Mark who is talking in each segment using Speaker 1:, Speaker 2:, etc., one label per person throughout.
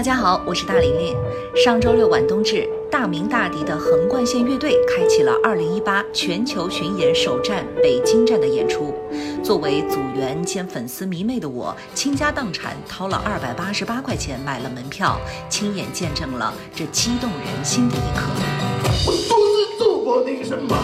Speaker 1: 大家好，我是大玲玲。上周六晚冬至，大名大敌的横贯线乐队开启了2018全球巡演首站北京站的演出。作为组员兼粉丝迷妹的我，倾家荡产掏了288块钱买了门票，亲眼见证了这激动人心的一刻。
Speaker 2: 我独自走过那个什么，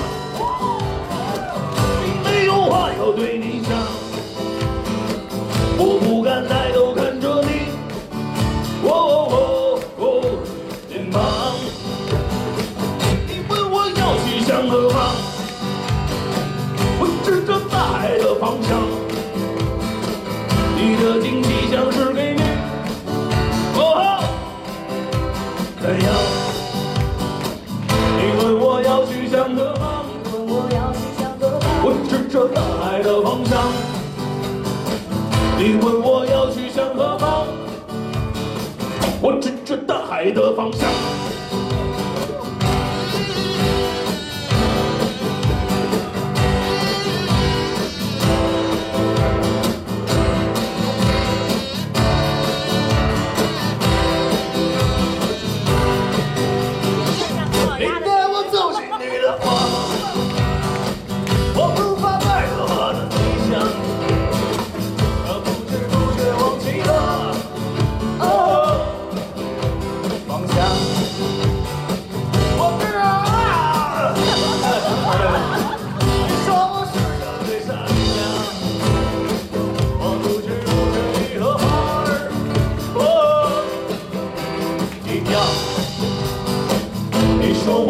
Speaker 2: 你问我要去向何方，我指着大海的方向。你带我走进你的花，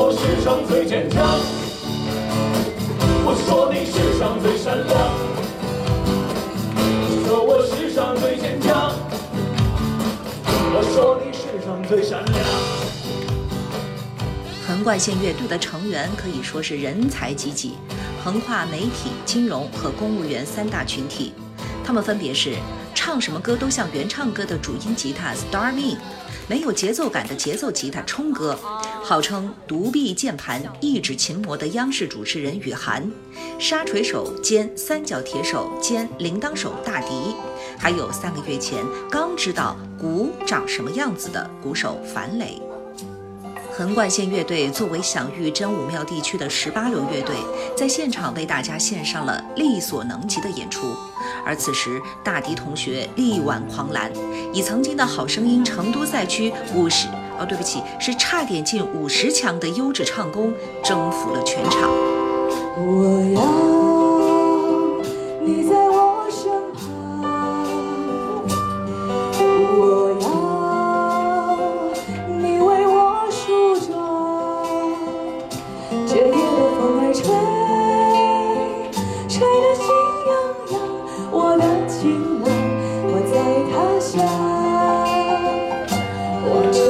Speaker 2: 我世上最坚强，我说你世上最善良。你说我世上最坚强，我说你世上最善良。
Speaker 1: 横贯线乐队的成员可以说是人才济济，横跨媒体、金融和公务员三大群体。他们分别是唱什么歌都像原唱歌的主音吉他 Starmin，没有节奏感的节奏吉他冲哥，号称独臂键盘、一指琴魔的央视主持人雨涵，沙锤手兼三角铁手兼铃铛手大迪，还有三个月前刚知道鼓长什么样子的鼓手樊磊。横贯线乐队作为享誉真武庙地区的十八流乐队，在现场为大家献上了力所能及的演出。而此时，大迪同学力挽狂澜，以曾经的好声音成都赛区五十哦，对不起，是差点进五十强的优质唱功，征服了全场。
Speaker 3: 我要你在我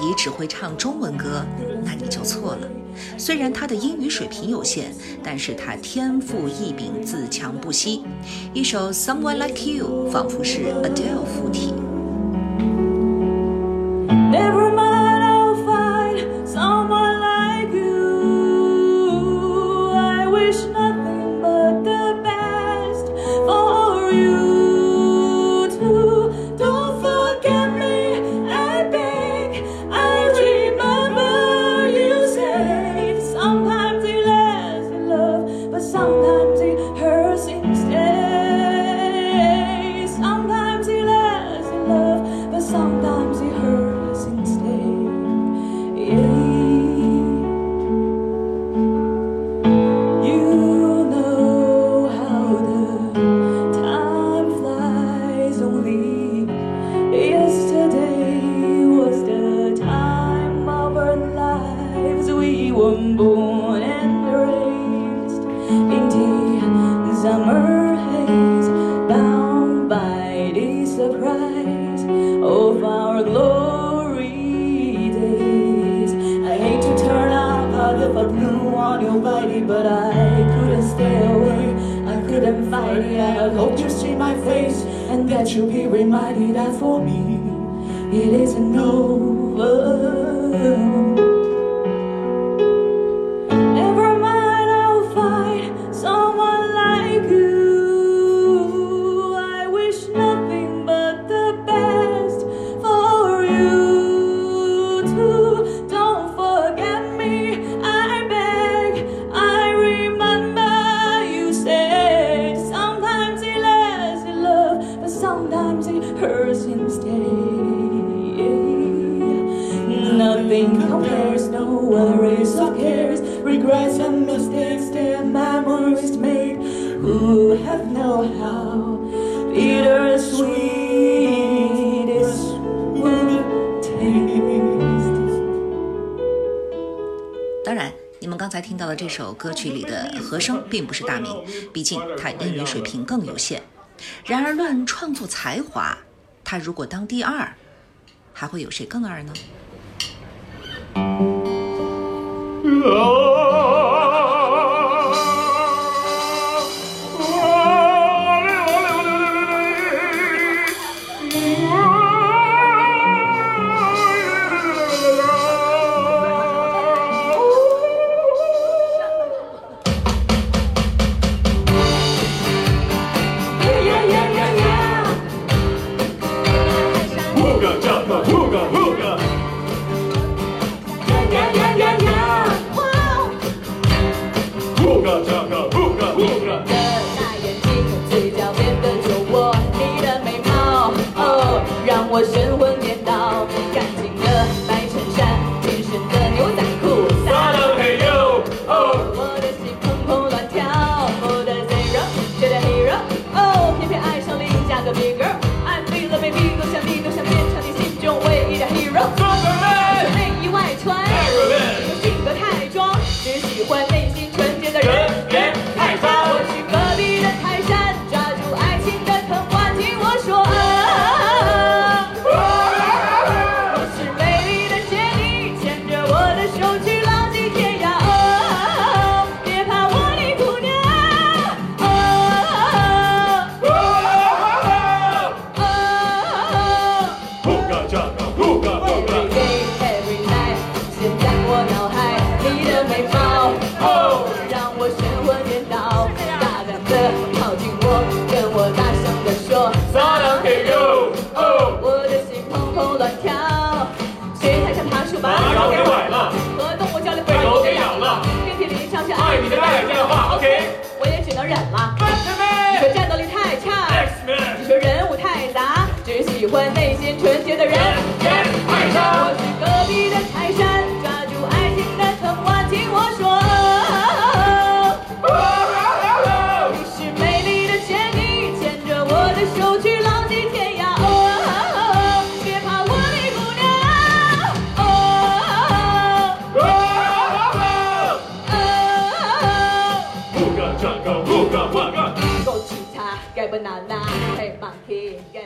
Speaker 3: 你
Speaker 1: 只会唱中文歌，那你就错了。虽然他的英语水平有限，但是他天赋异禀，自强不息。一首《Someone Like You》仿佛是 Adele 附体。Couldn't. I hope you see my face and that you'll be reminded that for me it isn't over. Who have known how bittersweet this would taste?
Speaker 3: 当然，你们刚才听到的这首歌曲里的和声并不是大明，毕竟他英语水平更有限。然而，论创作才华，他如果当第二，还会有谁更二呢？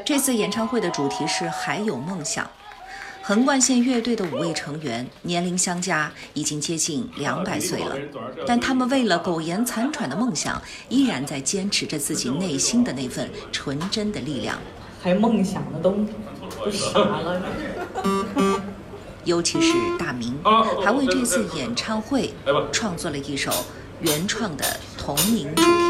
Speaker 3: 这次演唱会的主题是“还有梦想”。横贯线乐队的五位成员年龄相加已经接近两百岁了，但他们为了苟延残喘的梦想，依然在坚持着自己内心的那份纯真的力量。
Speaker 1: 还梦想的都都傻了。
Speaker 3: 尤其是大明，还为这次演唱会创作了一首原创的同名主题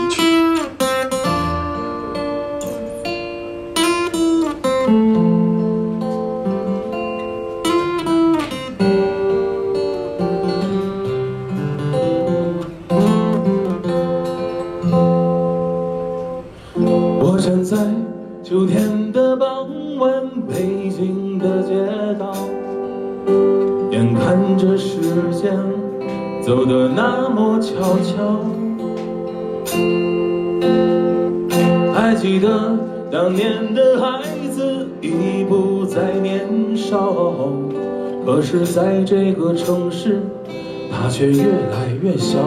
Speaker 2: 这时间走得那么悄悄。还记得当年的孩子已不再年少，可是在这个城市，他却越来越小。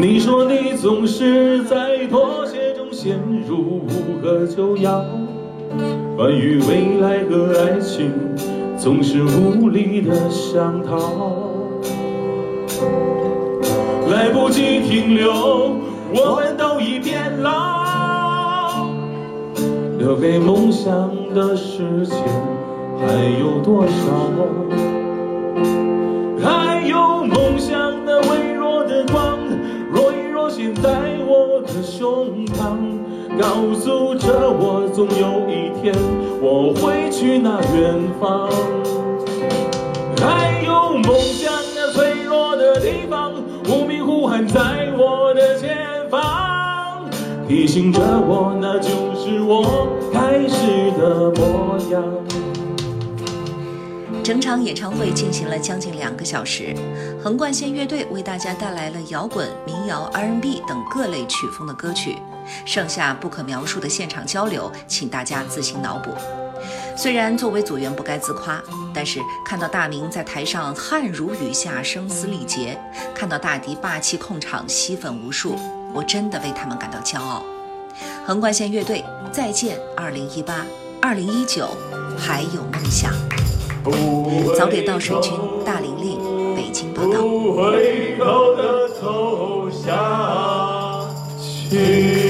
Speaker 2: 你说你总是在妥协中陷入无可救药，关于未来和爱情，
Speaker 4: 总是无力的想逃，来不及停留，我们都已变老。留给梦想的时间还有多少？还有梦想那微弱的光，若隐若现在我的胸膛，告诉着我，总有一天我会去那远方。还有梦想那脆弱的地方，无名呼喊在我的前方，提醒着我，那就是我开始的模样。
Speaker 1: 整场演唱会进行了将近两个小时，横贯线乐队为大家带来了摇滚、民谣、R&B 等各类曲风的歌曲，剩下不可描述的现场交流，请大家自行脑补。虽然作为组员不该自夸，但是看到大明在台上汗如雨下、声嘶力竭，看到大迪霸气控场、吸粉无数，我真的为他们感到骄傲。横贯线乐队，再见2018、2019，还有梦想。早点到水军，大玲玲，北京报道。
Speaker 2: 不回头的走下去。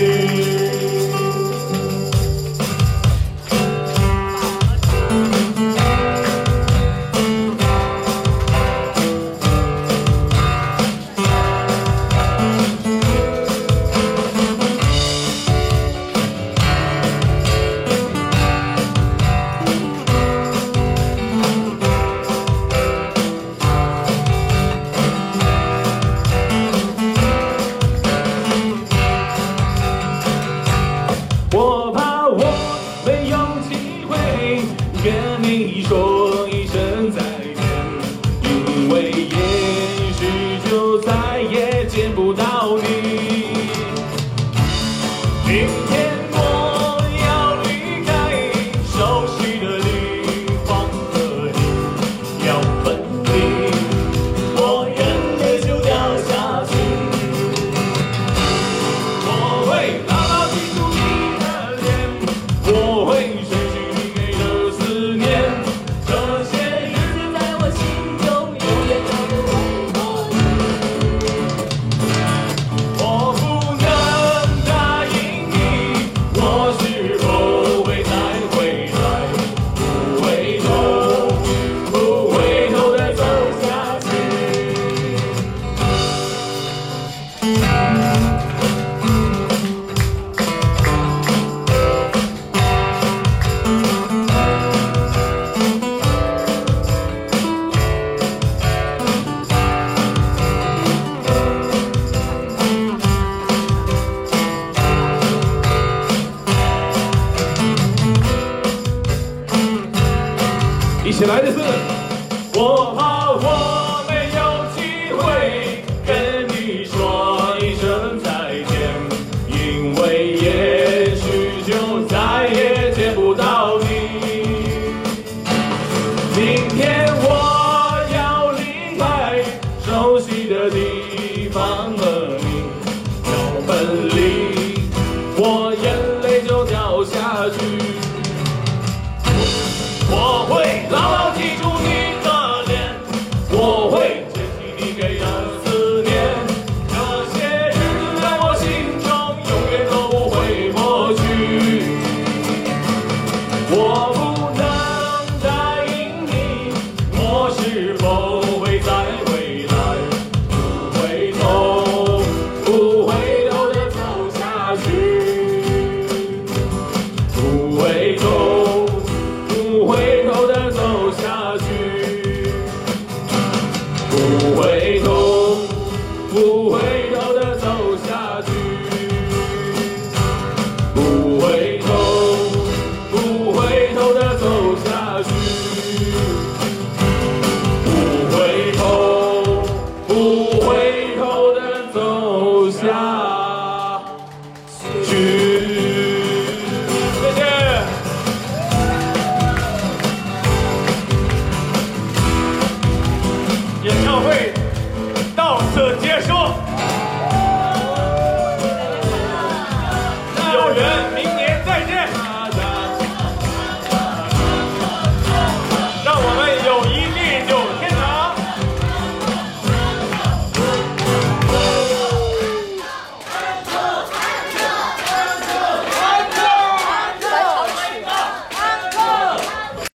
Speaker 4: 不